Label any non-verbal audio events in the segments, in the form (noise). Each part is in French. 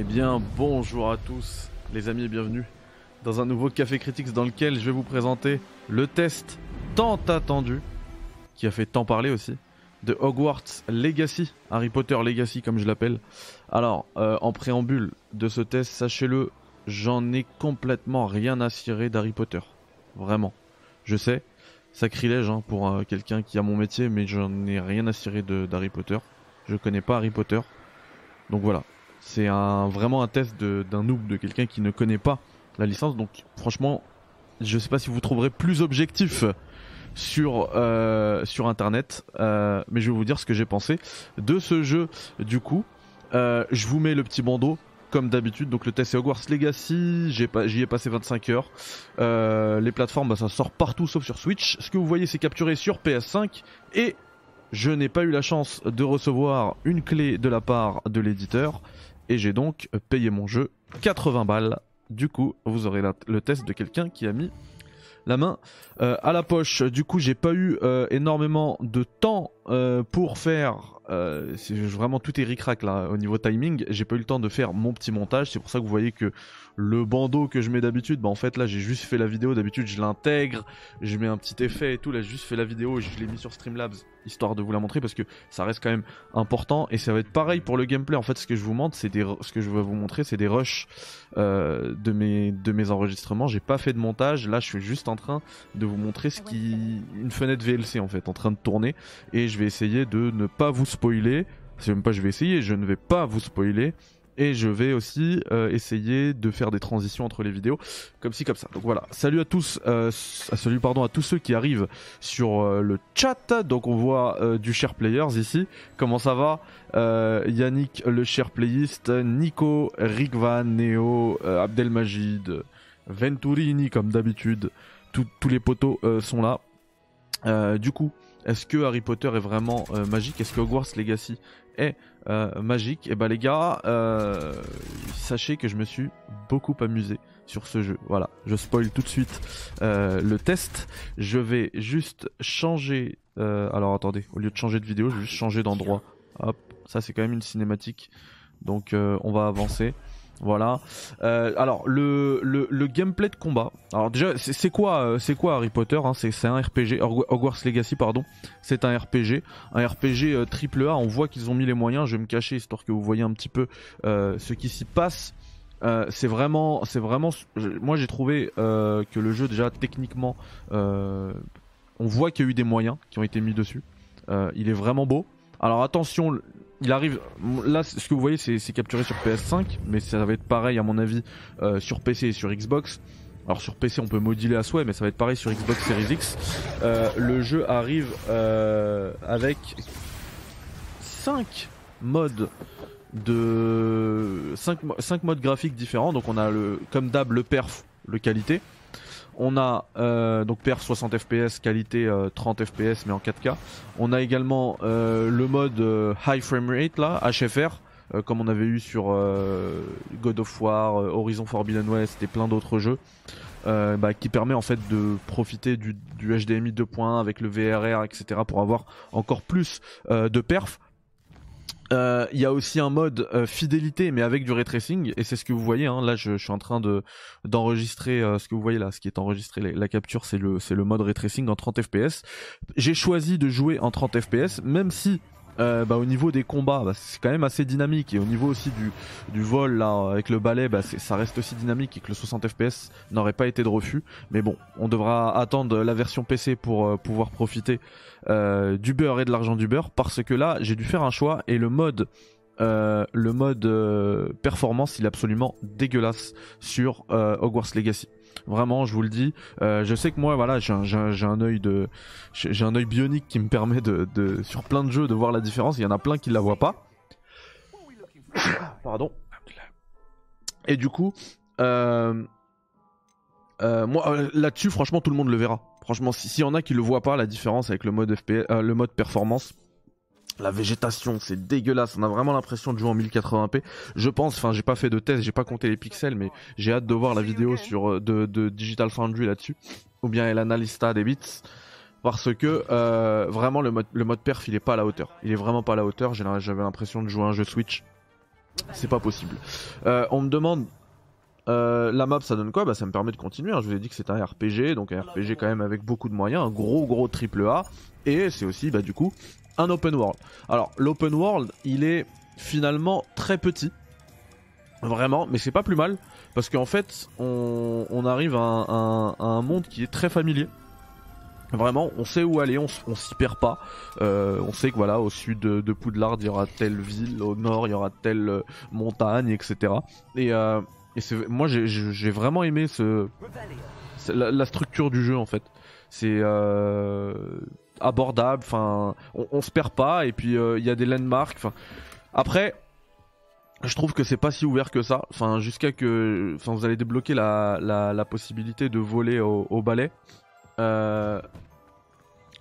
Eh bien, bonjour à tous, les amis, et bienvenue dans un nouveau Café Critics dans lequel je vais vous présenter le test tant attendu, qui a fait tant parler aussi, de Hogwarts Legacy, Harry Potter Legacy comme je l'appelle. Alors, euh, en préambule de ce test, sachez-le, j'en ai complètement rien à cirer d'Harry Potter. Vraiment. Je sais, sacrilège hein, pour euh, quelqu'un qui a mon métier, mais j'en ai rien à cirer d'Harry Potter. Je connais pas Harry Potter. Donc voilà, c'est vraiment un test d'un noob, de quelqu'un qui ne connaît pas la licence. Donc franchement, je sais pas si vous trouverez plus objectif sur euh, internet, euh, mais je vais vous dire ce que j'ai pensé de ce jeu. Du coup, euh, je vous mets le petit bandeau. Comme d'habitude, donc le test est Hogwarts Legacy, j'y ai, passé 25 heures. les plateformes, bah, ça sort partout sauf sur Switch. Ce que vous voyez, c'est capturé sur PS5 et je n'ai pas eu la chance de recevoir une clé de la part de l'éditeur et j'ai donc payé mon jeu 80 balles. Du coup, vous aurez le test de quelqu'un qui a mis la main euh, à la poche. Du coup, j'ai pas eu euh, énormément de temps euh, pour faire. c'est vraiment tout est ricrac là au niveau timing. J'ai pas eu le temps de faire mon petit montage. C'est pour ça que vous voyez que le bandeau que je mets d'habitude, bah en fait là j'ai juste fait la vidéo. D'habitude je l'intègre, je mets un petit effet et tout. Là j'ai juste fait la vidéo et je l'ai mis sur Streamlabs histoire de vous la montrer parce que ça reste quand même important et ça va être pareil pour le gameplay. En fait, ce que je vous montre, c'est des, ce que je vais vous montrer, c'est des rushs euh, de mes de mes enregistrements. J'ai pas fait de montage. Là, je suis juste en train de vous montrer ce qui une fenêtre VLC en fait en train de tourner et je vais essayer de ne pas vous spoiler. C'est même pas je vais essayer, je ne vais pas vous spoiler et je vais aussi euh, essayer de faire des transitions entre les vidéos comme ci comme ça. Donc voilà, salut à tous, euh, salut pardon à tous ceux qui arrivent sur euh, le chat. Donc on voit du share players ici. Comment ça va? Yannick le share playist, Nico, Rigvan, Neo, Abdelmajid, Venturini comme d'habitude. Tous les poteaux sont là. du coup, est-ce que Harry Potter est vraiment magique? Est-ce que Hogwarts Legacy est euh, magique? Et bah les gars, euh, sachez que je me suis beaucoup amusé sur ce jeu. Voilà, je spoil tout de suite euh, le test. Je vais juste changer. alors attendez, au lieu de changer de vidéo, je vais juste changer d'endroit. Hop, ça c'est quand même une cinématique. Donc on va avancer. Voilà. Euh, alors le, le, gameplay de combat. Alors déjà c'est quoi euh, c'est quoi Harry Potter hein C'est un RPG Hogwarts Legacy pardon. C'est un RPG, un RPG euh, triple A. On voit qu'ils ont mis les moyens. Je vais me cacher histoire que vous voyez un petit peu ce qui s'y passe. c'est vraiment c'est vraiment moi j'ai trouvé que le jeu déjà techniquement on voit qu'il y a eu des moyens qui ont été mis dessus. il est vraiment beau. Alors attention, il arrive. Là, ce que vous voyez, c'est capturé sur PS5, mais ça va être pareil à mon avis euh, sur PC et sur Xbox. Alors sur PC, on peut moduler à souhait, mais ça va être pareil sur Xbox Series X. Euh, le jeu arrive euh, avec 5 modes de 5, 5 modes graphiques différents. Donc on a le comme d'hab le perf, le qualité. On a euh, donc perf 60 fps, qualité 30 euh, fps mais en 4K. On a également euh, le mode high frame rate là, HFR, comme on avait eu sur God of War, Horizon Forbidden West et plein d'autres jeux. Bah, qui permet en fait de profiter du, du HDMI 2.1 avec le VRR etc pour avoir encore plus de perf euh, il y a aussi un mode euh, fidélité, mais avec du ray tracing, et c'est ce que vous voyez. Hein, là, je, suis en train de d'enregistrer euh, ce que vous voyez là, ce qui est enregistré. La, capture, c'est le c'est le mode ray tracing en 30 fps. J'ai choisi de jouer en 30 fps, même si euh, bah, au niveau des combats, bah, c'est quand même assez dynamique et au niveau aussi du, du vol là avec le balai, bah, ça reste aussi dynamique et que le 60 fps n'aurait pas été de refus. Mais bon, on devra attendre la version PC pour euh, pouvoir profiter euh, du beurre et de l'argent du beurre parce que là j'ai dû faire un choix et le mode le mode performance il est absolument dégueulasse sur Hogwarts Legacy. Vraiment, je vous le dis. Euh, je sais que moi, voilà, j'ai un, œil de, j'ai un œil bionique qui me permet de, de, sur plein de jeux, de voir la différence. Il y en a plein qui la voient pas. (coughs) Pardon. Et du coup, euh, euh, moi là-dessus, franchement, tout le monde le verra. Franchement, s'il y en a qui le voient pas, la différence avec le mode le mode performance, la végétation, c'est dégueulasse. On a vraiment l'impression de jouer en 1080p. Je pense, enfin, j'ai pas fait de test, j'ai pas compté les pixels, mais j'ai hâte de voir la vidéo sur euh, de, de Digital Foundry là-dessus, ou bien El Analista des bits, parce que euh, vraiment le mode le mode perf, il est pas à la hauteur. Il est vraiment pas à la hauteur. J'avais l'impression de jouer un jeu Switch. C'est pas possible. Euh, on me demande euh, la map ça donne quoi? Bah ça me permet de continuer. hein. Je vous ai dit que c'est un RPG, donc un RPG quand même avec beaucoup de moyens, un gros gros triple A, et c'est aussi bah du coup un open world. Alors l'open world il est finalement très petit, vraiment, mais c'est pas plus mal parce qu'en fait on, arrive à un, monde qui est très familier. Vraiment, on sait où aller, on, s'y perd pas. Euh, on sait que voilà, au sud de, Poudlard, il y aura telle ville, au nord, il y aura telle euh, montagne, etc. Et, euh, moi, j'ai- vraiment aimé ce, la, structure du jeu en fait. C'est abordable, enfin, on, on se perd pas, et puis euh, il y a des landmarks. Après, je trouve que c'est pas si ouvert que ça. Enfin, jusqu'à que, enfin, vous allez débloquer la, la, possibilité de voler au, au balai. Euh,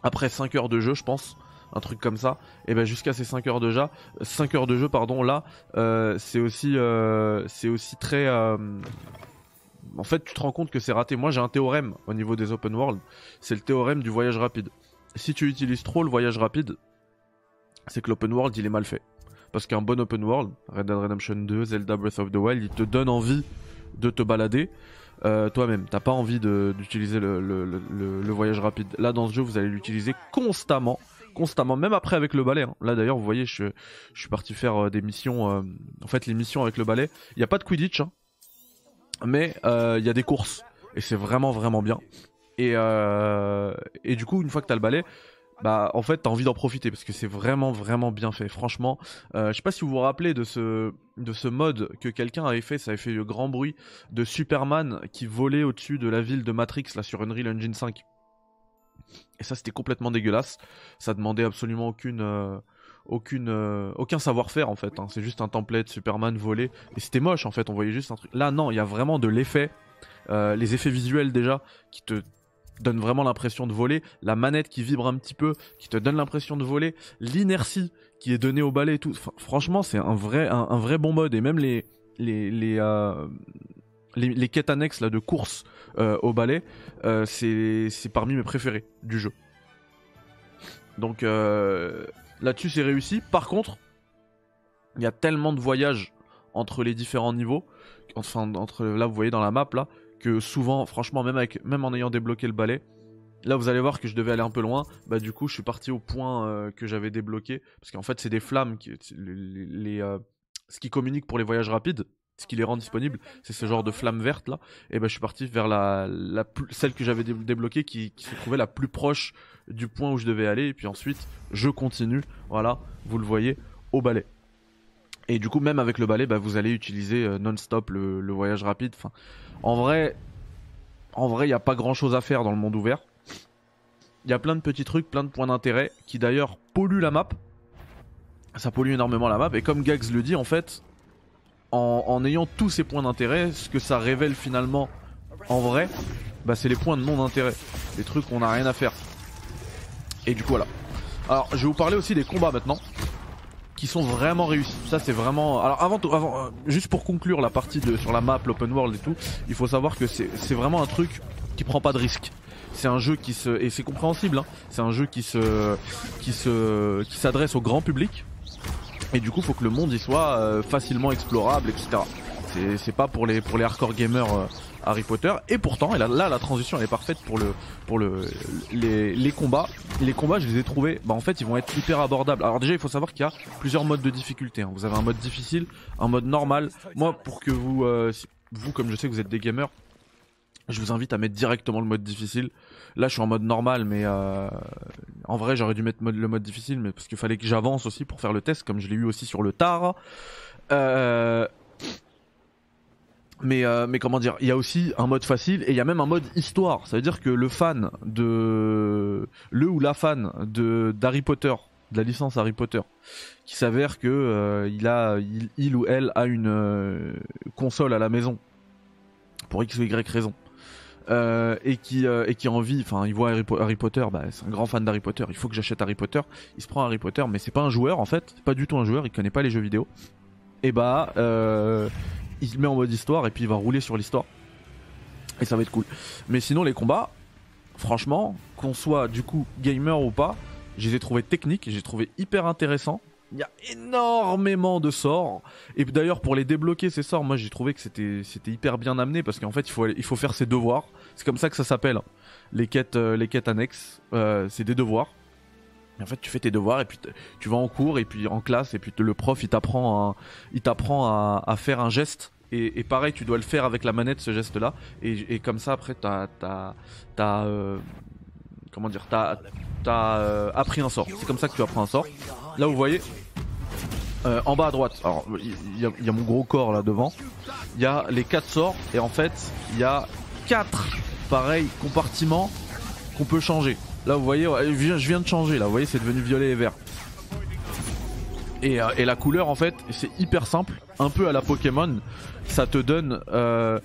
après 5 heures de jeu, je pense, un truc comme ça. Et ben jusqu'à ces 5 heures de jeu, 5 heures de jeu, pardon, là, euh, c'est aussi, c'est aussi très. en fait, tu te rends compte que c'est raté. Moi, j'ai un théorème au niveau des open world. C'est le théorème du voyage rapide. Si tu utilises trop le voyage rapide, c'est que l'open world il est mal fait. Parce qu'un bon open world, Red Dead Redemption 2, Zelda Breath of the Wild, il te donne envie de te balader euh, toi-même. T'as pas envie d'utiliser le, voyage rapide. Là, dans ce jeu, vous allez l'utiliser constamment. Constamment, même après avec le balai. hein. Là d'ailleurs, vous voyez, je, suis parti faire euh, des missions. euh, en fait, les missions avec le balai, il n'y a pas de Quidditch, hein, mais il y a des courses. Et c'est vraiment, vraiment bien. Et, euh, et du coup, une fois que t'as le balai, bah en fait t'as envie d'en profiter parce que c'est vraiment vraiment bien fait. Franchement euh, je sais pas si vous vous rappelez de ce de ce mode que quelqu'un avait fait. Ça avait fait le grand bruit de Superman qui volait au-dessus de la ville de Matrix là sur Unreal Engine 5 et ça c'était complètement dégueulasse. Ça demandait absolument aucune euh, aucune euh, aucun savoir-faire en fait hein. c'est juste un template Superman volé. Et c'était moche en fait. On voyait juste un truc. Là non il y a vraiment de l'effet les effets visuels déjà qui te donne vraiment l'impression de voler, la manette qui vibre un petit peu, qui te donne l'impression de voler, l'inertie qui est donnée au balai et tout. Franchement, c'est un vrai, un, vrai bon mode et même les les les, euh, les, les quêtes annexes là de course euh, au balai, euh, c'est parmi mes préférés du jeu. Donc là-dessus c'est réussi. Par contre, il y a tellement de voyages entre les différents niveaux, enfin entre là vous voyez dans la map là, que souvent, franchement, même, avec, même en ayant débloqué le balai, là vous allez voir que je devais aller un peu loin. Bah, du coup, je suis parti au point euh, que j'avais débloqué. Parce qu'en fait, c'est des flammes, qui, les, euh, ce qui communique pour les voyages rapides, ce qui les rend disponibles, c'est ce genre de flammes vertes là. Et bah, je suis parti vers la, la plus, celle que j'avais dé débloquée qui, qui se trouvait la plus proche du point où je devais aller. Et puis ensuite, je continue, voilà, vous le voyez, au balai. Et du coup, même avec le balai, bah, vous allez utiliser euh, non-stop le, voyage rapide. En vrai, en vrai, il n'y a pas grand-chose à faire dans le monde ouvert. Il y a plein de petits trucs, plein de points d'intérêt qui d'ailleurs polluent la map. Ça pollue énormément la map. Et comme Gags le dit, en fait, en, en ayant tous ces points d'intérêt, ce que ça révèle finalement en vrai, bah, c'est les points de non-intérêt. Les trucs qu'on n'a rien à faire. Et du coup, voilà. Alors, je vais vous parler aussi des combats maintenant qui sont vraiment réussis. Ça c'est vraiment. Alors avant, tout, avant euh, juste pour conclure la partie de sur la map, l'open world et tout, il faut savoir que c'est c'est vraiment un truc qui prend pas de risque. C'est un jeu qui se et c'est compréhensible. Hein, c'est un jeu qui se qui se qui s'adresse au grand public. Et du coup, faut que le monde y soit euh, facilement explorable, etc. C'est pas pour les pour les hardcore gamers. Euh, Harry Potter. Et pourtant là, la transition elle est parfaite pour le pour le les, les combats. Les combats je les ai trouvés bah en fait ils vont être hyper abordables. Alors déjà il faut savoir qu'il y a plusieurs modes de difficulté hein. vous avez un mode difficile un mode normal. Moi pour que vous euh, vous comme je sais que vous êtes des gamers je vous invite à mettre directement le mode difficile. Là je suis en mode normal mais euh, en vrai j'aurais dû mettre mode, le mode difficile mais parce qu'il fallait que j'avance aussi pour faire le test comme je l'ai eu aussi sur le tard. Euh, mais, euh, mais comment dire, il y a aussi un mode facile et il y a même un mode histoire. Ça veut dire que le fan de. Le ou la fan de d'Harry Potter, de la licence Harry Potter, qui s'avère que euh, il, a, il, ou elle a une euh, console à la maison, pour X ou Y raison. Euh, et qui et qui envie, enfin il voit Harry, Potter, bah, c'est un grand fan d'Harry Potter, il faut que j'achète Harry Potter. Il se prend Harry Potter, mais c'est pas un joueur en fait, c'est pas du tout un joueur, il connaît pas les jeux vidéo. Et bah il se met en mode histoire et puis il va rouler sur l'histoire. Et ça va être cool. Mais sinon, les combats, franchement, qu'on soit du coup gamer ou pas, je les ai trouvés techniques, j'ai trouvé hyper intéressants. Il y a énormément de sorts. Et d'ailleurs, pour les débloquer ces sorts, moi j'ai trouvé que c'était hyper bien amené parce qu'en fait, il faut il faut faire ses devoirs. C'est comme ça que ça s'appelle. Les quêtes euh, les quêtes annexes, euh, c'est des devoirs. En fait, tu fais tes devoirs et puis tu vas en cours et puis en classe et puis le prof il t'apprend il t'apprend à, à, faire un geste et, pareil, tu dois le faire avec la manette ce geste là et, comme ça après t'as t'as t'as euh, comment dire t'as t'as euh, appris un sort. C'est comme ça que tu apprends un sort. Là, vous voyez, euh, en bas à droite, alors il y, y, a mon gros corps là devant. Il y a les quatre sorts et en fait, il y a quatre pareils compartiments qu'on peut changer. Là, vous voyez, je viens de changer. Là, vous voyez, c'est devenu violet et vert. Et, euh, et, la couleur, en fait, c'est hyper simple, un peu à la Pokémon. Ça te donne, euh,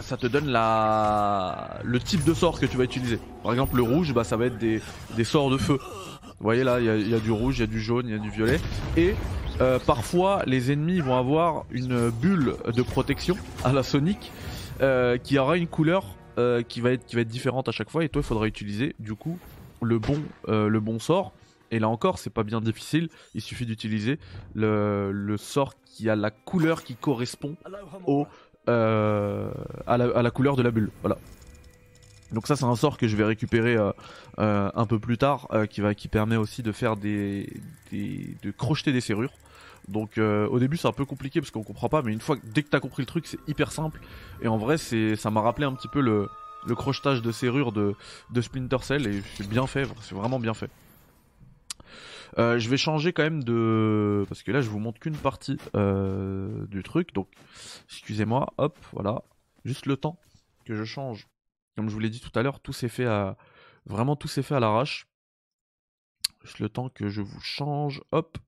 ça te donne la, le type de sort que tu vas utiliser. Par exemple, le rouge, bah, ça va être des, sorts de feu. Vous voyez là, il y, a du rouge, il y a du jaune, il y a du violet. Et euh, parfois, les ennemis vont avoir une bulle de protection à la Sonic qui aura une couleur euh, qui va être différente à chaque fois. Et toi, il faudra utiliser du coup le bon euh, sort. Et là encore, c'est pas bien difficile. Il suffit d'utiliser le, sort qui a la couleur qui correspond euh, à, la, couleur de la bulle. Voilà. Donc ça c'est un sort que je vais récupérer un peu plus tard, qui permet aussi de faire des, des de crocheter des serrures. Donc euh, au début c'est un peu compliqué parce qu'on comprend pas, mais une fois dès que t'as compris le truc c'est hyper simple. Et en vrai c'est ça m'a rappelé un petit peu le, crochetage de serrures de, de Splinter Cell et c'est bien fait, c'est vraiment bien fait. Euh, je vais changer quand même de parce que là je vous montre qu'une partie euh, du truc donc excusez-moi hop voilà juste le temps que je change comme je vous l'ai dit tout à l'heure, tout s'est fait à. Vraiment, tout s'est fait à l'arrache. Juste le temps que je vous change. Hop.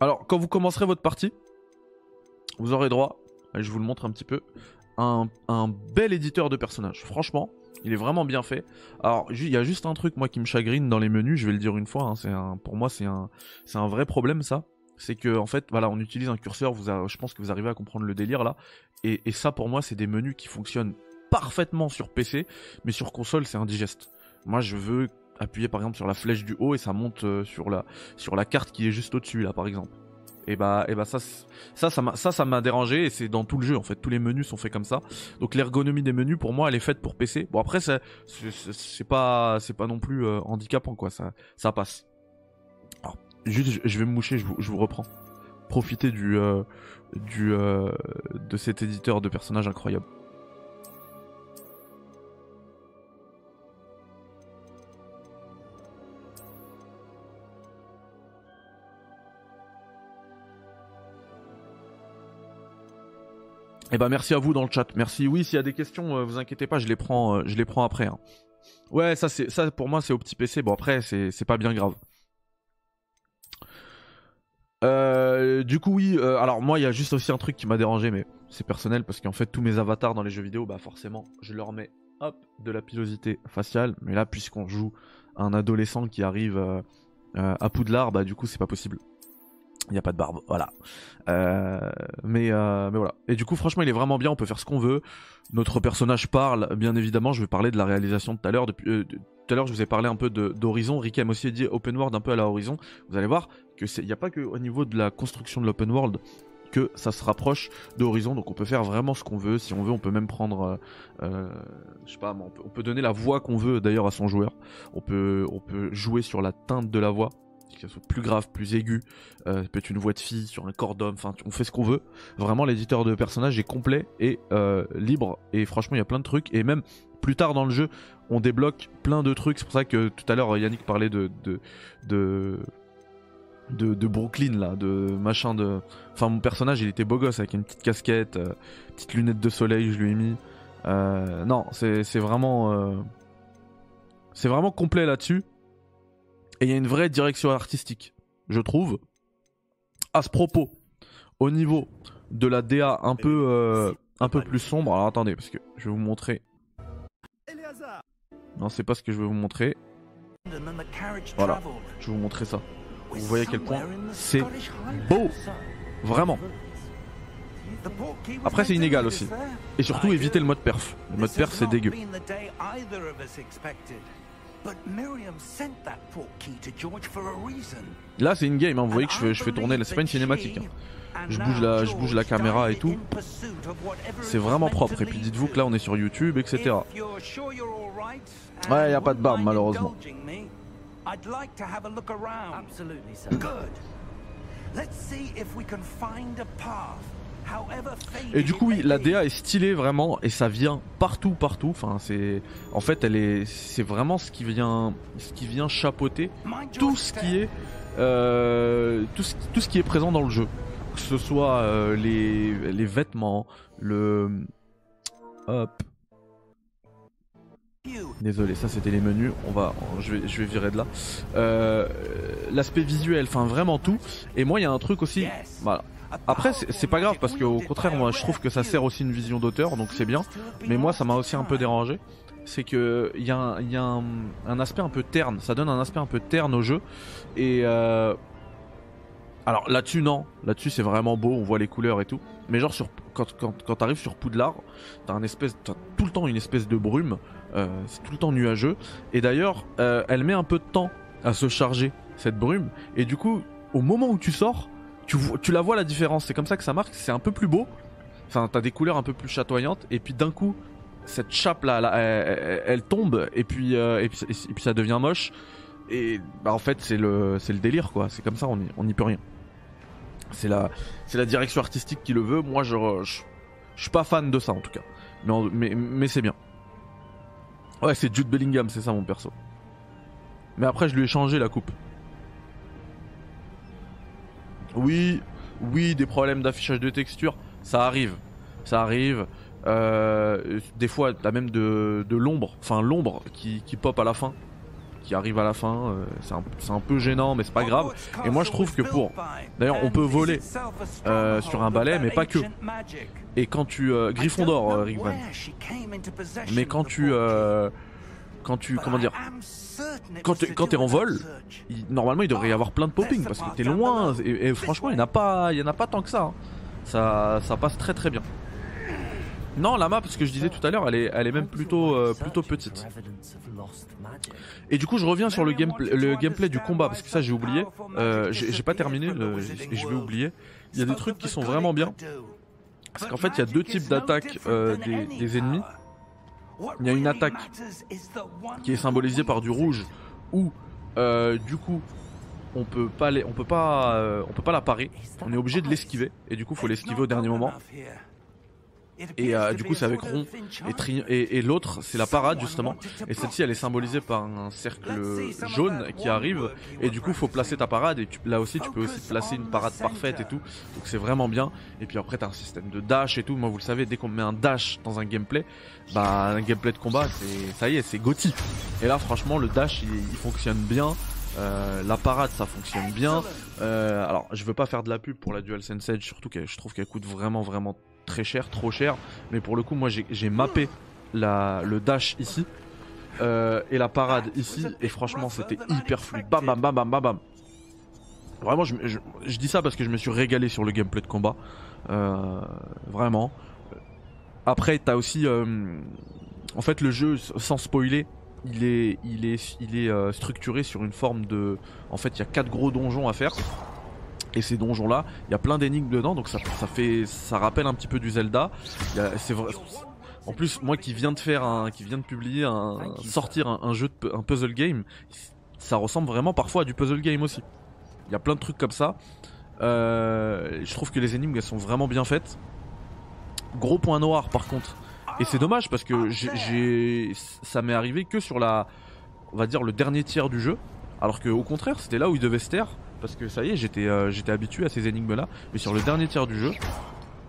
Alors, quand vous commencerez votre partie, vous aurez droit, je vous le montre un petit peu, un, un bel éditeur de personnages. Franchement, il est vraiment bien fait. Alors, il y a juste un truc moi qui me chagrine dans les menus, je vais le dire une fois. Hein, un, pour moi, c'est un, vrai problème ça. C'est que en fait, voilà, on utilise un curseur. Je pense que vous arrivez à comprendre le délire là. Et ça, pour moi, c'est des menus qui fonctionnent parfaitement sur PC, mais sur console, c'est indigeste. Moi, je veux appuyer par exemple sur la flèche du haut et ça monte euh, sur la sur la carte qui est juste au-dessus là, par exemple. Et bah, et bah ça, ça, ça m'a, ça, ça m'a dérangé et c'est dans tout le jeu en fait. Tous les menus sont faits comme ça. Donc l'ergonomie des menus, pour moi, elle est faite pour PC. Bon après, c'est, pas, c'est pas non plus euh, handicapant quoi. Ça, ça passe. Alors, juste, je vais me moucher, je vous, je vous reprends. Profitez du, euh, du, de cet éditeur de personnages incroyable. Eh ben merci à vous dans le chat. Merci. Oui, s'il y a des questions, euh, vous inquiétez pas, je les prends, euh, après. Hein. Ouais, ça c'est ça pour moi c'est au petit PC. Bon après c'est c'est pas bien grave. Euh, du coup oui, alors moi il y a juste aussi un truc qui m'a dérangé, mais c'est personnel parce qu'en fait tous mes avatars dans les jeux vidéo, bah forcément je leur mets de la pilosité faciale. Mais là puisqu'on joue un adolescent qui arrive à Poudlard, bah du coup c'est pas possible. Il n'y a pas de barbe, voilà. Euh, mais, euh, mais voilà. Et du coup, franchement, il est vraiment bien. On peut faire ce qu'on veut. Notre personnage parle, bien évidemment. Je vais parler de la réalisation tout à l'heure. Depuis euh, tout à l'heure, je vous ai parlé un peu d'Horizon. Rick a aussi dit open world un peu à la Horizon. Vous allez voir que c'est, il n'y a pas que au niveau de la construction de l'open world que ça se rapproche d'Horizon. Donc, on peut faire vraiment ce qu'on veut. Si on veut, on peut même prendre, euh, je sais pas, on peut, on peut donner la voix qu'on veut d'ailleurs à son joueur. On peut jouer sur la teinte de la voix soit plus grave, plus aigu, euh, peut être une voix de fille sur un corps d'homme, enfin on fait ce qu'on veut. Vraiment l'éditeur de personnages est complet et euh, libre et franchement il y a plein de trucs et même plus tard dans le jeu on débloque plein de trucs. C'est pour ça que tout à l'heure Yannick parlait de de, de de, de, Brooklyn là, de machin de. Enfin mon personnage il était beau gosse avec une petite casquette, euh, petite lunette de soleil je lui ai mis. Euh, non c'est vraiment euh, c'est vraiment complet là-dessus. Et il y a une vraie direction artistique, je trouve. À ce propos, au niveau de la DA un peu, euh, un peu plus sombre. Alors attendez, parce que je vais vous montrer. Non, c'est pas ce que je vais vous montrer. Voilà, je vais vous montrer ça. Vous voyez à quel point c'est beau. Vraiment. Après, c'est inégal aussi. Et surtout, éviter le mode perf. Le mode perf, c'est dégueu. Là, c'est une game, hein. vous voyez que je fais, je fais tourner, c'est pas une cinématique. Hein. Je, bouge la, je bouge la caméra et tout. C'est vraiment propre. Et puis dites-vous que là, on est sur YouTube, etc. Ouais, y a pas de barbe, malheureusement. Et du coup, oui, la DA est stylée vraiment et ça vient partout, partout. Enfin, c'est, en fait, elle est, c'est vraiment ce qui vient, ce qui vient chapeauter tout ce qui est, euh, tout, ce, tout ce qui est présent dans le jeu, que ce soit euh, les, les vêtements, le, hop. Désolé, ça c'était les menus. On va, je vais, je vais virer de là. Euh, L'aspect visuel, enfin vraiment tout. Et moi, il y a un truc aussi. Voilà, après, c'est pas grave parce qu'au contraire, moi je trouve que ça sert aussi une vision d'auteur, donc c'est bien. Mais moi, ça m'a aussi un peu dérangé. C'est que il y a, un, aspect un peu terne, ça donne un aspect un peu terne au jeu. Et euh, alors là-dessus, non, là-dessus c'est vraiment beau, on voit les couleurs et tout. Mais genre sur, quand, quand, quand t'arrives sur Poudlard, t'as un espèce, as tout le temps une espèce de brume, euh, c'est tout le temps nuageux. Et d'ailleurs, euh, elle met un peu de temps à se charger cette brume. Et du coup, au moment où tu sors, tu, la vois la différence, c'est comme ça que ça marque, c'est un peu plus beau. Enfin, t'as des couleurs un peu plus chatoyantes, et puis d'un coup, cette chape là, elle, tombe, et puis, euh, et puis, ça devient moche. Et bah en fait, c'est le, le délire quoi. C'est comme ça, on n'y on peut rien. C'est la, la direction artistique qui le veut. Moi, je, je, suis pas fan de ça en tout cas. Mais, mais, mais c'est bien. Ouais, c'est Jude Bellingham, c'est ça mon perso. Mais après, je lui ai changé la coupe. Oui, oui, des problèmes d'affichage de texture, ça arrive. Ça arrive. Euh, des fois, t'as même de, l'ombre, enfin l'ombre qui, pop à la fin, qui arrive à la fin. Euh, c'est un, peu gênant, mais c'est pas grave. Et moi, je trouve que pour. D'ailleurs, on peut voler euh, sur un balai, mais pas que. Et quand tu. Griffon d'or, Rick Mais quand tu. Quand tu. Comment dire quand t'es, quand en vol, normalement il devrait y avoir plein de popping parce que t'es loin et, franchement il n'y en a pas, il y en a pas tant que ça. Hein. Ça, ça passe très très bien. Non, la map, ce que je disais tout à l'heure, elle est, elle est même plutôt, euh, plutôt petite. Et du coup, je reviens sur le, gameplay, le gameplay du combat parce que ça j'ai oublié. Euh, j'ai, pas terminé et je vais oublier. Il y a des trucs qui sont vraiment bien. Parce qu'en fait, il y a deux types d'attaques euh, des ennemis. Il y a une attaque qui est symbolisée par du rouge où euh, du coup on peut pas on peut pas euh, on peut pas la parer. On est obligé de l'esquiver et du coup faut l'esquiver au dernier moment. Et euh, du coup, c'est avec rond et, l'autre, c'est la parade justement. Et celle-ci, elle est symbolisée par un cercle jaune qui arrive. Et du coup, faut placer ta parade. Et là aussi, tu peux aussi placer une parade parfaite et tout. Donc c'est vraiment bien. Et puis après, t'as un système de dash et tout. Moi, vous le savez, dès qu'on met un dash dans un gameplay, bah un gameplay de combat, c'est ça y est, c'est Gotti. Et là, franchement, le dash, il, fonctionne bien. Euh, la parade ça fonctionne bien. Euh, alors je veux pas faire de la pub pour la DualSense Edge, surtout que je trouve qu'elle coûte vraiment vraiment très cher, trop cher. Mais pour le coup, moi j'ai mappé le dash ici euh, et la parade ici. Et franchement, c'était hyper fluide. Bam bam bam bam bam bam. Vraiment, je, dis ça parce que je me suis régalé sur le gameplay de combat. Euh, vraiment. Après, t'as aussi. Euh, en fait, le jeu, sans spoiler, il est, il est, il est structuré sur une forme de. En fait, il y a quatre gros donjons à faire. Et ces donjons là, il y a plein d'énigmes dedans, donc ça, ça fait, ça rappelle un petit peu du Zelda. C'est vrai. En plus, moi qui viens de faire un, qui vient de publier un, sortir un, jeu, un puzzle game, ça ressemble vraiment parfois à du puzzle game aussi. Il y a plein de trucs comme ça. Euh, je trouve que les énigmes elles sont vraiment bien faites. Gros point noir par contre. Et c'est dommage parce que ça m'est arrivé que sur la, on va dire le dernier tiers du jeu. Alors que au contraire, c'était là où il devait se taire parce que ça y est, j'étais euh, j'étais habitué à ces énigmes-là. Mais sur le dernier tiers du jeu,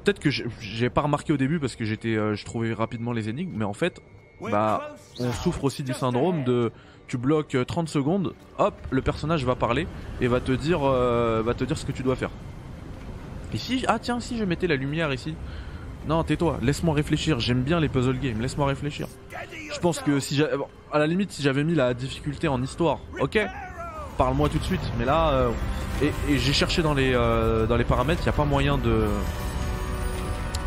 peut-être que j'ai pas remarqué au début parce que j'étais, euh, je trouvais rapidement les énigmes, mais en fait, bah, on souffre aussi du syndrome de tu bloques 30 euh, secondes, hop, le personnage va parler et va te dire, va te dire ce que tu dois faire. Ici, ah tiens, si je mettais la lumière ici. Non, tais-toi, laisse-moi réfléchir. J'aime bien les puzzle games, laisse-moi réfléchir. Je pense que si j'avais, à la limite, si j'avais mis la difficulté en histoire, ok, parle-moi tout de suite. Mais là, euh, et, j'ai cherché dans les, euh, paramètres, il n'y a pas moyen de.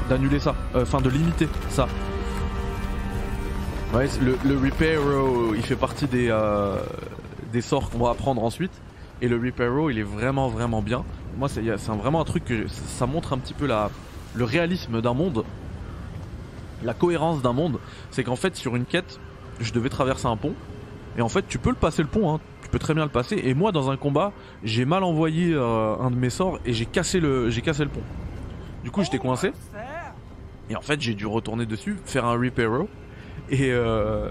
d'annuler ça, euh, enfin de limiter ça. Le, le Repairo, il fait partie des, sorts qu'on va apprendre ensuite. Et le Repairo, il est vraiment vraiment bien. Moi, c'est vraiment un truc que ça montre un petit peu le réalisme d'un monde, la cohérence d'un monde. C'est qu'en fait, sur une quête, je devais traverser un pont. Et en fait, tu peux le passer le pont, hein. Tu peux très bien le passer. Et moi, dans un combat, j'ai mal envoyé euh, un de mes sorts et j'ai cassé le, j'ai cassé le pont. Du coup, j'étais coincé. Et en fait, j'ai dû retourner dessus, faire un Repairo. Et, euh,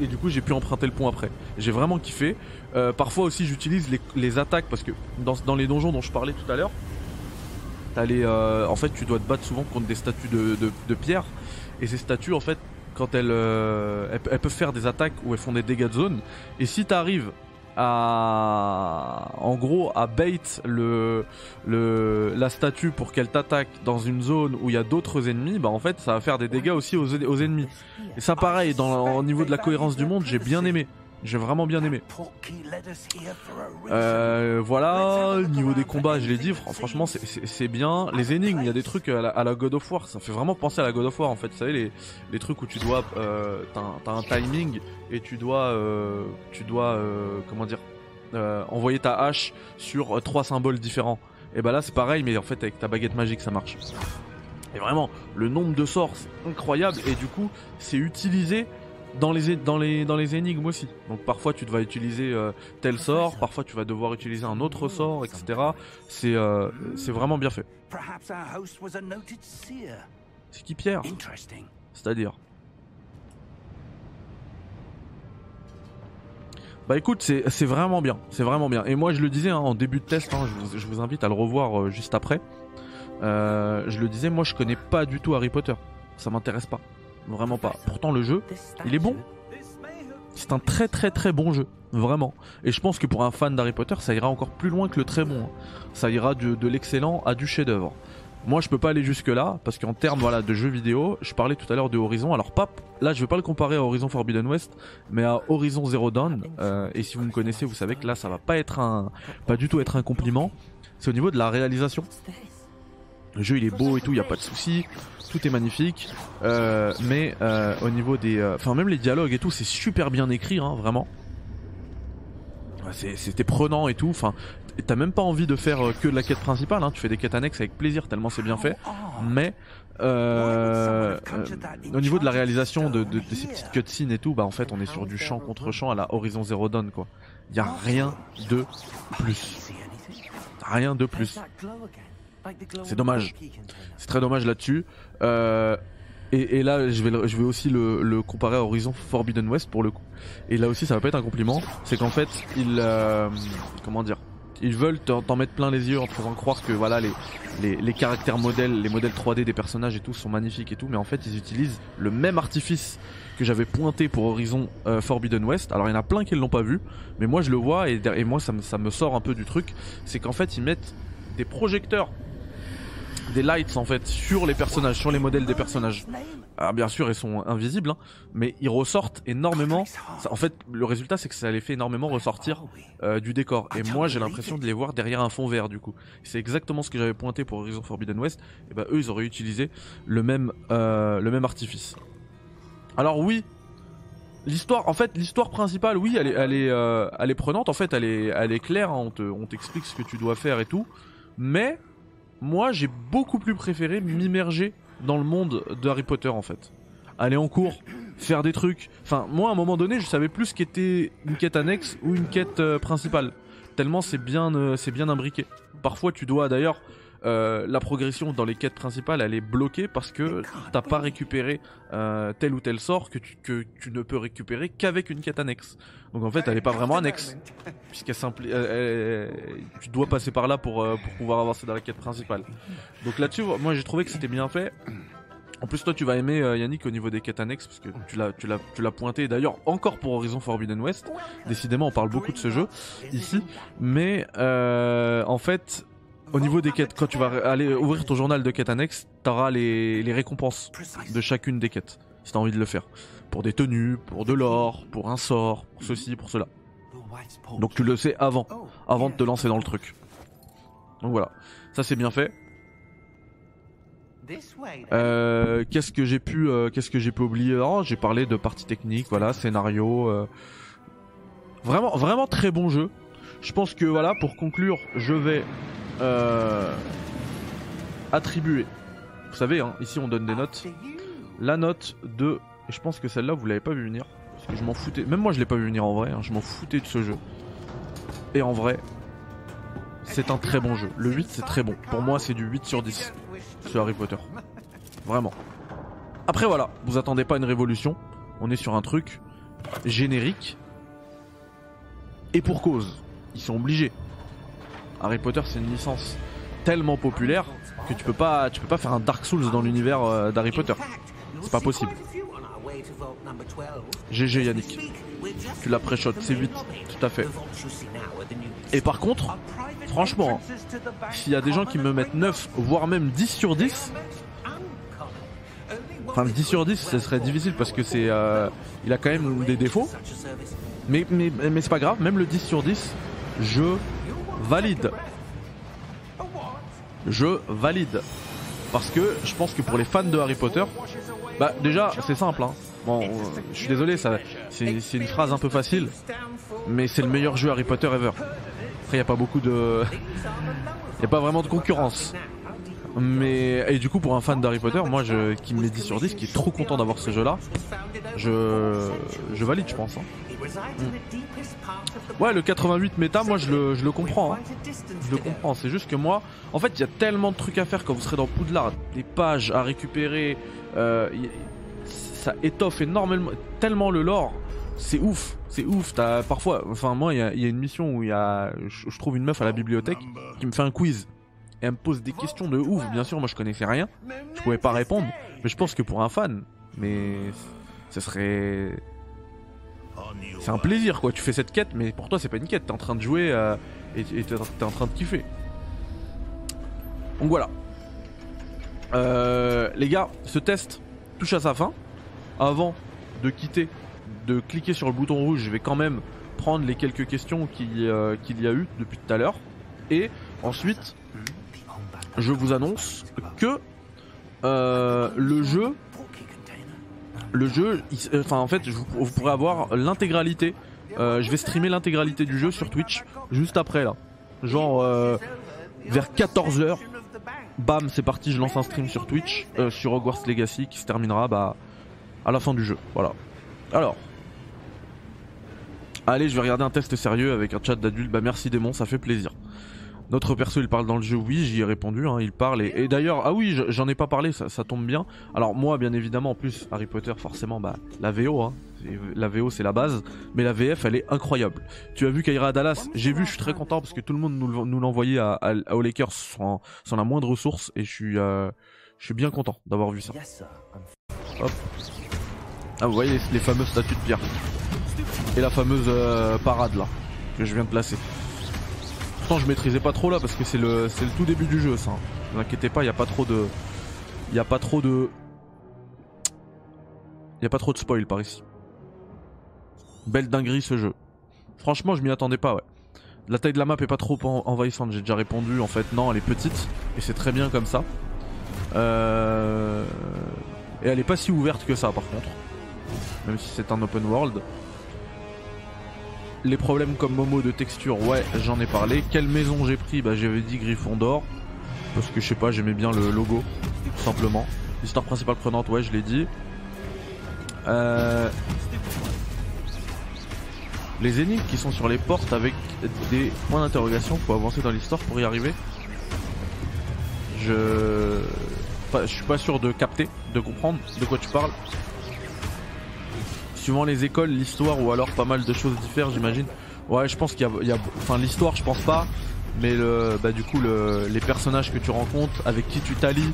et, du coup j'ai pu emprunter le pont après. J'ai vraiment kiffé. Euh, parfois aussi j'utilise les, attaques parce que dans, les donjons dont je parlais tout à l'heure, en fait tu dois te battre souvent contre des statues de, pierre. Et ces statues en fait quand elles, elles, peuvent faire des attaques où elles font des dégâts de zone. Et si tu arrives à en gros à bait le, le la statue pour qu'elle t'attaque dans une zone où il y a d'autres ennemis bah en fait ça va faire des dégâts aussi aux, aux ennemis et ça pareil dans au niveau de la cohérence du monde j'ai bien aimé j'ai vraiment bien aimé. Euh, voilà, niveau des combats, je l'ai dit, franchement c'est bien. Les énigmes, il y a des trucs à la, God of War, ça fait vraiment penser à la God of War en fait. Vous savez, les, les trucs où tu dois, euh, t'as un timing et tu dois, euh, tu dois, euh, comment dire, envoyer ta hache sur trois symboles différents. Et bah là c'est pareil, mais en fait avec ta baguette magique ça marche. Et vraiment, le nombre de sorts, c'est incroyable et du coup c'est utilisé dans les, dans, les, dans les énigmes aussi. Donc parfois tu vas utiliser euh, tel sort, parfois tu vas devoir utiliser un autre sort, etc. C'est euh, c'est vraiment bien fait. C'est qui Pierre? C'est-à-dire? Bah écoute, c'est vraiment bien, c'est vraiment bien. Et moi je le disais hein, en début de test, hein, je, vous, je, vous, invite à le revoir euh, juste après. je le disais, moi je connais pas du tout Harry Potter, ça m'intéresse pas. Vraiment pas. Pourtant le jeu, il est bon. C'est un très très très bon jeu, vraiment. Et je pense que pour un fan d'Harry Potter, ça ira encore plus loin que le très bon. Hein. Ça ira de, l'excellent à du chef-d'œuvre. Moi, je peux pas aller jusque là parce qu'en termes voilà de jeux vidéo, je parlais tout à l'heure de Horizon. Alors pas là, je vais pas le comparer à Horizon Forbidden West, mais à Horizon Zero Dawn. Euh, et si vous me connaissez, vous savez que là, ça va pas être un, pas du tout être un compliment. C'est au niveau de la réalisation. Le jeu il est beau et tout, il y a pas de souci tout est magnifique. Euh, mais euh, au niveau des, euh, enfin même les dialogues et tout, c'est super bien écrit, hein, vraiment. C'était prenant et tout. Enfin, t'as même pas envie de faire que de la quête principale. Hein. Tu fais des quêtes annexes avec plaisir tellement c'est bien fait. Mais euh, au niveau de la réalisation de, de, de, ces petites cutscenes et tout, bah en fait on est sur du champ contre champ à la Horizon Zero Dawn quoi. Y a rien de plus. Rien de plus. C'est dommage. C'est très dommage là-dessus. Euh, et, là, je vais, je vais aussi le, comparer à Horizon Forbidden West pour le coup. Et là aussi, ça va pas être un compliment. C'est qu'en fait, ils, euh, comment dire, ils veulent t'en mettre plein les yeux en te faisant croire que voilà les, les, caractères modèles, les modèles 3D des personnages et tout sont magnifiques et tout, mais en fait ils utilisent le même artifice que j'avais pointé pour Horizon euh, Forbidden West. Alors il y en a plein qui ne l'ont pas vu, mais moi je le vois et, et moi ça me, ça me sort un peu du truc. C'est qu'en fait ils mettent des projecteurs des lights en fait sur les personnages, sur les modèles des personnages. Alors bien sûr, ils sont invisibles, hein, mais ils ressortent énormément. en fait, le résultat, c'est que ça les fait énormément ressortir euh, du décor. Et moi, j'ai l'impression de les voir derrière un fond vert, du coup. C'est exactement ce que j'avais pointé pour Horizon Forbidden West. Et bah, eux, ils auraient utilisé le même, euh, le même artifice. Alors oui, L'histoire, en fait, l'histoire principale, oui, elle est, elle est, euh, elle est prenante. En fait, elle est, elle est claire. Hein, on t'explique ce que tu dois faire et tout. Mais moi, j'ai beaucoup plus préféré m'immerger dans le monde de Harry Potter en fait. Aller en cours, faire des trucs. Enfin, moi, à un moment donné, je savais plus ce qu'était une quête annexe ou une quête euh, principale. Tellement c'est bien, euh, c'est bien imbriqué. Parfois, tu dois d'ailleurs euh, la progression dans les quêtes principales elle est bloquée parce que t'as pas récupéré euh, tel ou tel sort que tu, que tu ne peux récupérer qu'avec une quête annexe. Donc en fait elle est pas vraiment annexe (laughs) puisqu'elle tu dois passer par là pour, euh, pour pouvoir avancer dans la quête principale. Donc là-dessus moi j'ai trouvé que c'était bien fait. En plus, toi, tu vas aimer Yannick au niveau des quêtes annexes parce que tu l'as, tu l'as, tu l'as pointé. D'ailleurs, encore pour Horizon Forbidden West. Décidément, on parle beaucoup de ce jeu ici, mais en fait, au niveau des quêtes, quand tu vas aller ouvrir ton journal de quêtes annexes, t'auras les, récompenses de chacune des quêtes, si t'as envie de le faire. Pour des tenues, pour de l'or, pour un sort, pour ceci, pour cela. Donc tu le sais avant, avant de te lancer dans le truc. Donc voilà, ça c'est bien fait. Euh, qu'est-ce que j'ai pu, euh, qu'est-ce que j'ai pu oublier? Oh, J'ai parlé de partie technique, voilà, scénario. euh. Vraiment, vraiment très bon jeu. Je pense que voilà, pour conclure, je vais euh, attribuer. Vous savez, hein, ici on donne des notes. La note de, je pense que celle-là vous l'avez pas vu venir, parce que je m'en foutais. Même moi je l'ai pas vu venir en vrai. hein, je m'en foutais de ce jeu. Et en vrai, c'est un très bon jeu. Le 8 c'est très bon. Pour moi c'est du 8 sur 10 ce Harry Potter. Vraiment. Après voilà, vous attendez pas une révolution. On est sur un truc générique. Et pour cause, ils sont obligés. Harry Potter c'est une licence tellement populaire que tu peux pas tu peux pas faire un Dark Souls dans l'univers euh, d'Harry Potter. C'est pas possible. GG Yannick. Tu la pré-shot, c'est 8, tout à fait. Et par contre, franchement, s'il y a des gens qui me mettent 9, voire même 10 sur 10, enfin 10 sur 10, ce serait difficile parce que c'est, euh, il a quand même des défauts. Mais, mais, mais c'est pas grave, même le 10 sur 10, je valide. Je valide. Parce que je pense que pour les fans de Harry Potter, bah déjà c'est simple. Hein. Bon, euh, je suis désolé, c'est une phrase un peu facile, mais c'est le meilleur jeu Harry Potter ever. Après, il y a pas beaucoup de, (laughs) il y a pas vraiment de concurrence. Mais et du coup pour un fan d'Harry Potter, moi qui me met 10 sur 10, qui est trop content d'avoir ce jeu là, je je valide je pense. hein. Ouais le 88 méta moi je le, je le comprends. hein. Je le comprends, c'est juste que moi en fait il y a tellement de trucs à faire quand vous serez dans Poudlard, des pages à récupérer, euh, ça étoffe énormément tellement le lore. C'est ouf, c'est ouf. T'as parfois, enfin moi il y a, y a une mission où il y a, je trouve une meuf à la bibliothèque qui me fait un quiz et elle me pose des questions de ouf. Bien sûr, moi je connaissais rien, je pouvais pas répondre, mais je pense que pour un fan, mais ce serait, c'est un plaisir quoi. Tu fais cette quête, mais pour toi c'est pas une quête. T'es en train de jouer euh, et t'es en train de kiffer. Donc voilà. Euh, les gars, ce test touche à sa fin. Avant de quitter, de cliquer sur le bouton rouge, je vais quand même prendre les quelques questions euh, qu'il y a eu depuis tout à l'heure. Et ensuite, je vous annonce que euh, le jeu, le jeu, euh, enfin en fait, vous, pourrez avoir l'intégralité. Euh, je vais streamer l'intégralité du jeu sur Twitch juste après là, genre vers 14h. Bam, c'est parti, je lance un stream sur Twitch sur Hogwarts Legacy qui se terminera bah à la fin du jeu. Voilà. Alors. Allez, je vais regarder un test sérieux avec un chat d'adultes. Bah merci démon, ça fait plaisir. Notre perso il parle dans le jeu, oui j'y ai répondu, hein, il parle et, et d'ailleurs, ah oui je- j'en ai pas parlé, ça, ça tombe bien. Alors moi bien évidemment en plus Harry Potter forcément bah la VO, hein, C'est- la VO c'est la base, mais la VF elle est incroyable. Tu as vu Kaira à Dallas, j'ai vu, je suis très content parce que tout le monde nous, le- nous l'envoyait à, à, à- aux Lakers sans, sans la moindre source et je suis, euh, je suis bien content d'avoir vu ça. Ah vous voyez les, les fameuses statues de pierre et la fameuse euh, parade là que je viens de placer. Pourtant je maîtrisais pas trop là parce que c'est le le tout début du jeu ça. Ne vous inquiétez pas, il y a pas trop de il y a pas trop de il y a pas trop de spoil par ici. Belle dinguerie ce jeu. Franchement, je m'y attendais pas ouais. La taille de la map est pas trop en- envahissante, j'ai déjà répondu en fait non, elle est petite et c'est très bien comme ça. Euh... Et elle est pas si ouverte que ça par contre. Même si c'est un open world. Les problèmes comme Momo de texture, ouais, j'en ai parlé. Quelle maison j'ai pris? Bah j'avais dit Gryffondor. Parce que je sais pas, j'aimais bien le logo, tout simplement. L'histoire principale prenante, ouais, je l'ai dit. Euh... Les énigmes qui sont sur les portes avec des points d'interrogation, faut avancer dans l'histoire pour y arriver. Je... je suis pas sûr de capter, de comprendre de quoi tu parles. Suivant les écoles, l'histoire ou alors pas mal de choses diffèrent, j'imagine. Ouais, je pense qu'il y a, enfin l'histoire, je pense pas, mais le, bah du coup le, les personnages que tu rencontres, avec qui tu t'allies,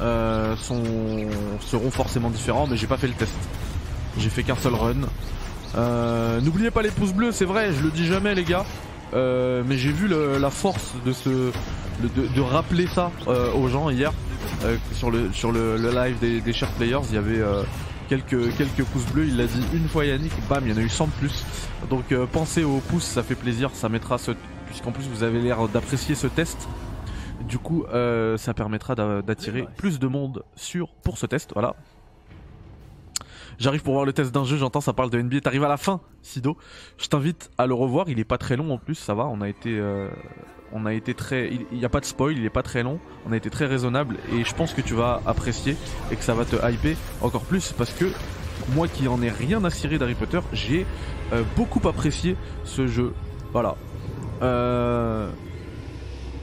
euh, seront forcément différents. Mais j'ai pas fait le test. J'ai fait qu'un seul run. Euh, N'oubliez pas les pouces bleus, c'est vrai, je le dis jamais les gars. Euh, mais j'ai vu la force de de, rappeler ça aux gens hier sur le sur le, live des, des chers players. Il y avait quelques quelques pouces bleus. Il l'a dit une fois Yannick, bam, il y en a eu 100 de plus. Donc euh, pensez aux pouces, ça fait plaisir, ça mettra ce puisqu'en plus vous avez l'air d'apprécier ce test. du coup, euh, ça permettra d'attirer plus de monde sur pour ce test. Voilà. J'arrive pour voir le test d'un jeu, j'entends ça parle de NBA. T'arrives à la fin, Sido. Je t'invite à le revoir. Il est pas très long en plus, ça va. On a été, euh, on a été très. Il n'y a pas de spoil, il est pas très long. On a été très raisonnable et je pense que tu vas apprécier et que ça va te hyper encore plus parce que moi qui en ai rien à cirer d'Harry Potter, j'ai euh, beaucoup apprécié ce jeu. Voilà. Euh...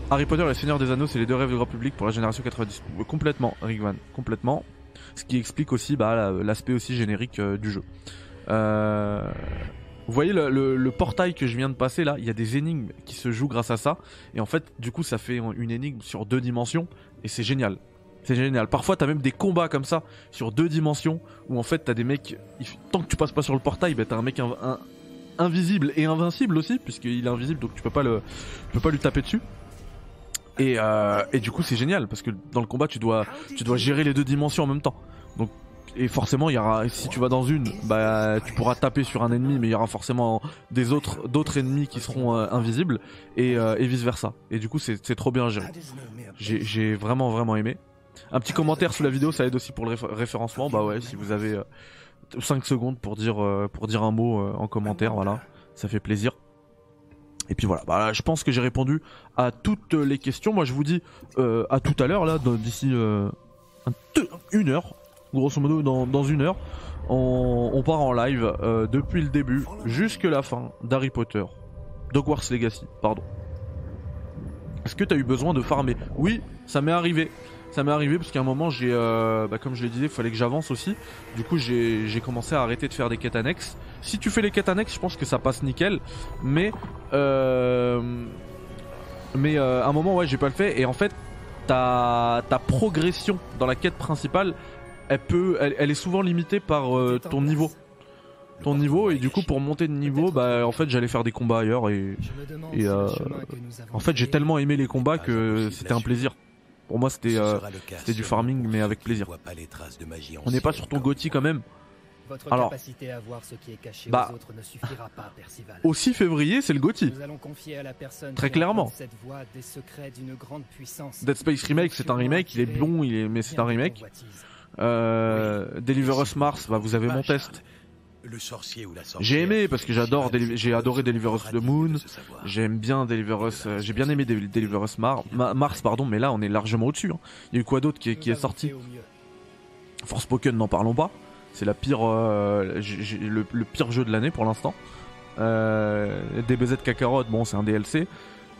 Harry Potter et le Seigneur des Anneaux, c'est les deux rêves de grand public pour la génération 90. Complètement, Rigvan, complètement. Ce qui explique aussi bah, l'aspect aussi générique euh, du jeu. Euh... Vous voyez le, portail que je viens de passer là, il y a des énigmes qui se jouent grâce à ça. Et en fait, du coup, ça fait une énigme sur deux dimensions. Et c'est génial. C'est génial. Parfois, t'as même des combats comme ça sur deux dimensions où en fait t'as des mecs. Tant que tu passes pas sur le portail, bah, t'as un mec invisible et invincible aussi, puisqu'il est invisible, donc tu peux pas le, tu peux pas lui taper dessus. Et, euh, et du coup, c'est génial parce que dans le combat, tu dois, tu dois gérer les deux dimensions en même temps. Donc et forcément il y aura si tu vas dans une bah tu pourras taper sur un ennemi mais il y aura forcément des autres d'autres ennemis qui seront euh, invisibles et, euh, vice versa et du coup c'est trop bien géré. J'ai vraiment vraiment aimé. Un petit commentaire sous la vidéo ça aide aussi pour le référencement. Bah ouais si vous avez 5 secondes pour dire pour dire un mot en commentaire voilà. Ça fait plaisir. Et puis voilà, bah, je pense que j'ai répondu à toutes les questions. Moi, je vous dis euh, à tout à l'heure, là, d'ici euh, une heure, grosso modo, dans, une heure, on, part en live euh, depuis le début jusque la fin d'Harry Potter, Dogwarts Legacy, pardon. Est-ce que tu as eu besoin de farmer? Oui, ça m'est arrivé. Ça m'est arrivé parce qu'à un moment j'ai euh, bah, comme je l'ai dit il fallait que j'avance aussi. Du coup j'ai commencé à arrêter de faire des quêtes annexes. Si tu fais les quêtes annexes je pense que ça passe nickel. Mais euh, mais à un moment ouais j'ai pas le fait. Et en fait ta progression dans la quête principale elle peut elle, est souvent limitée par ton niveau ton niveau et du coup pour monter de niveau bah en fait j'allais faire des combats ailleurs et, et en fait j'ai tellement aimé les combats que c'était un plaisir pour moi, c'était euh, du farming, mais avec plaisir. On n'est pas sur ton Gotti quand même. Alors, bah, au 6 février, c'est le Gotti. Très clairement. Dead Space Remake, c'est un remake, il est blond, il est, mais c'est un remake. Euh, Deliver Us Mars, bah, vous avez mon test. J'ai aimé parce que j'adore, j'ai adoré Deliverus the Moon. J'aime bien Deliverus, euh, j'ai bien aimé Deliverus Mars, pardon, mais là on est largement au-dessus. Hein. Il y a eu quoi d'autre qui, est sorti? Forspoken, n'en parlons pas. C'est la pire, euh, le, pire jeu de l'année pour l'instant. Euh, DBZ Kakarot, bon c'est un DLC.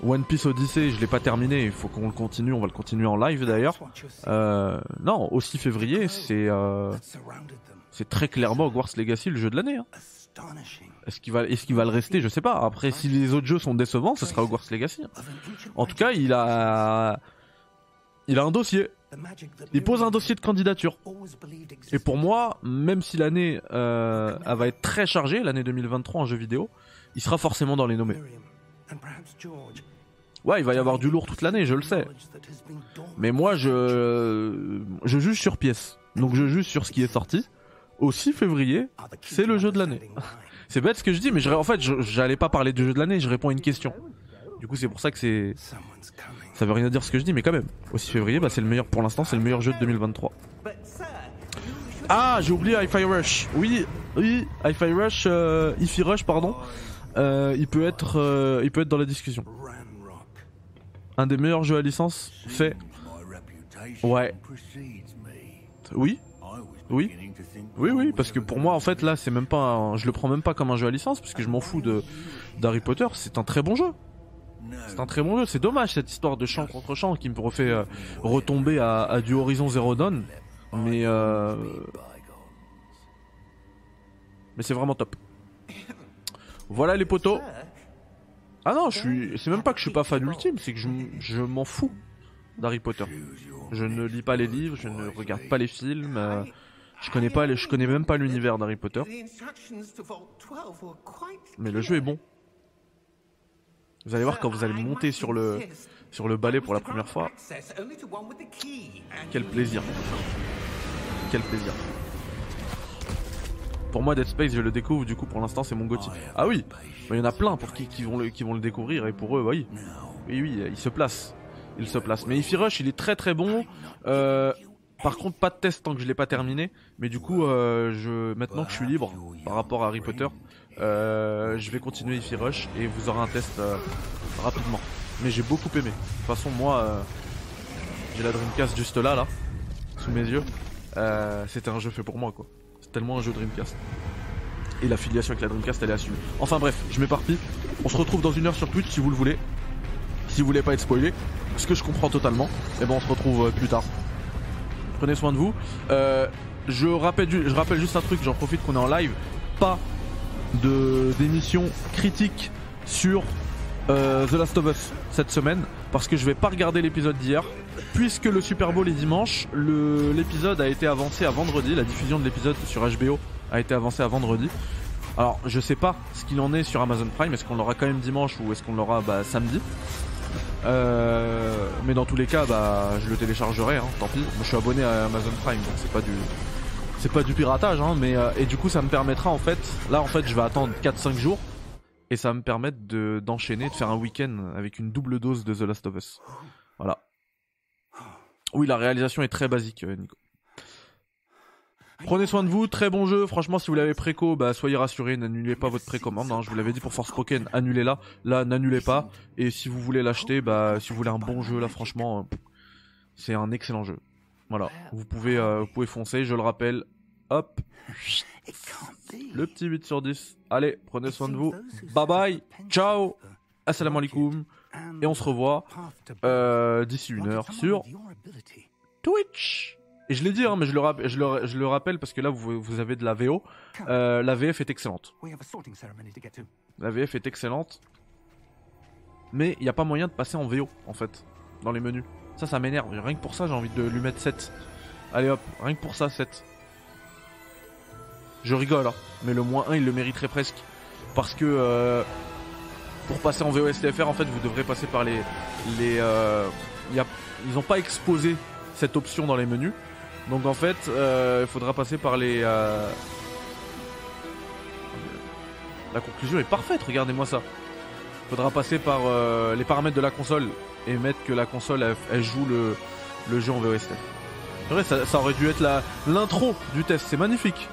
One Piece Odyssey, je l'ai pas terminé, il faut qu'on le continue, on va le continuer en live d'ailleurs. Euh, non, au 6 février, c'est c'est très clairement Hogwarts Legacy le jeu de l'année. Hein. Est-ce qu'il va, est-ce qu'il va le rester? Je sais pas. Après, si les autres jeux sont décevants, ce sera Hogwarts Legacy. Hein. En tout cas, il a, il a un dossier. Il pose un dossier de candidature. Et pour moi, même si l'année euh, va être très chargée, l'année 2023 en jeu vidéo, il sera forcément dans les nommés. Ouais, il va y avoir du lourd toute l'année, je le sais. Mais moi, je, je juge sur pièce. Donc je juge sur ce qui est sorti au 6 février, c'est le jeu de l'année. (laughs) c'est bête ce que je dis, mais en fait, j'allais pas parler du jeu de l'année, je réponds à une question. Du coup, c'est pour ça que c'est. Ça veut rien dire ce que je dis, mais quand même. Au 6 février, bah, c'est le meilleur pour l'instant, c'est le meilleur jeu de 2023. Ah, j'ai oublié Hi-Fi Rush. Oui, oui, Hi-Fi Rush, euh, Rush, pardon. Euh, il peut être, euh, il peut être dans la discussion. Un des meilleurs jeux à licence fait. Ouais. Oui. Oui. Oui, oui, parce que pour moi, en fait, là, c'est même pas, je le prends même pas comme un jeu à licence, puisque je m'en fous de d'Harry Potter. C'est un très bon jeu. C'est un très bon jeu. C'est dommage cette histoire de champ contre champ qui me refait euh, retomber à, du Horizon Zero Dawn, mais euh, mais c'est vraiment top. Voilà les potos. Ah non, je suis. C'est même pas que je suis pas fan ultime, c'est que je, je m'en fous d'Harry Potter. Je ne lis pas les livres, je ne regarde pas les films. Euh, je connais pas, je connais même pas l'univers d'Harry Potter. Mais le jeu est bon. Vous allez voir quand vous allez monter sur le sur le balai pour la première fois. Quel plaisir. Quel plaisir. Pour moi, Dead Space, je le découvre. Du coup, pour l'instant, c'est mon Gotti. Ah oui, il y en a plein pour qui, qui vont le qui vont le découvrir et pour eux, oui, oui, oui, il se place. il se place. Mais Ify Rush, il est très très bon. Euh, par contre, pas de test tant que je l'ai pas terminé. Mais du coup, euh, je, maintenant que je suis libre par rapport à Harry Potter, euh, je vais continuer Ify Rush et vous aurez un test rapidement. Mais j'ai beaucoup aimé. De toute façon, moi, j'ai la Dreamcast juste là, là, sous mes yeux. C'était un jeu fait pour moi, quoi. C'est tellement un jeu Dreamcast. Et l'affiliation avec la Dreamcast, elle est assumée. Enfin bref, je m'éparpille. On se retrouve dans une heure sur Twitch si vous le voulez. Si vous voulez pas être spoilé, ce que je comprends totalement. Et ben on se retrouve euh, plus tard. Prenez soin de vous. Euh, je, rappelle, je rappelle juste un truc, j'en profite qu'on est en live. Pas de d'émission critique sur euh, The Last of Us cette semaine parce que je vais pas regarder l'épisode d'hier puisque le Super Bowl est dimanche. L'épisode a été avancé à vendredi. La diffusion de l'épisode sur HBO a été avancée à vendredi. Alors je sais pas ce qu'il en est sur Amazon Prime. Est-ce qu'on l'aura quand même dimanche ou est-ce qu'on l'aura bah, samedi? Euh, mais dans tous les cas, bah, je le téléchargerai. Hein, tant pis. Moi, je suis abonné à Amazon Prime, donc c'est pas du, pas du piratage. Hein, mais euh, et du coup, ça me permettra en fait. Là, en fait, je vais attendre 4-5 jours et ça va me permettre de d'enchaîner, de faire un week-end avec une double dose de The Last of Us. Voilà. Oui, la réalisation est très basique, euh, Nico. Prenez soin de vous, très bon jeu. Franchement, si vous l'avez préco, bah soyez rassurés, n'annulez pas votre précommande. hein. Je vous l'avais dit pour Forspoken, annulez-la. Là, n'annulez pas. Et si vous voulez l'acheter, bah si vous voulez un bon jeu, là, franchement, euh, c'est un excellent jeu. Voilà, vous pouvez, euh, vous pouvez foncer. Je le rappelle. Hop, le petit 8 sur 10. Allez, prenez soin de vous. Bye bye, ciao, assalamu alaikum. Et on se revoit euh, d'ici une heure sur Twitch. Et je l'ai dit, hein, mais je le, je le rappelle parce que là, vous, vous avez de la VO. Euh, la VF est excellente. La VF est excellente. Mais il n'y a pas moyen de passer en VO, en fait, dans les menus. Ça, ça m'énerve. Rien que pour ça, j'ai envie de lui mettre 7. Allez hop, rien que pour ça, 7. Je rigole, hein, mais le moins 1, il le mériterait presque. Parce que euh, pour passer en VOSTFR, en fait, vous devrez passer par les. les euh, ils n'ont pas exposé cette option dans les menus. Donc en fait, euh, il faudra passer par les. euh, La conclusion est parfaite, regardez-moi ça. Il faudra passer par euh, les paramètres de la console et mettre que la console elle, joue le, le jeu en VOSTFR. C'est vrai, ça, ça aurait dû être l'intro du test, c'est magnifique.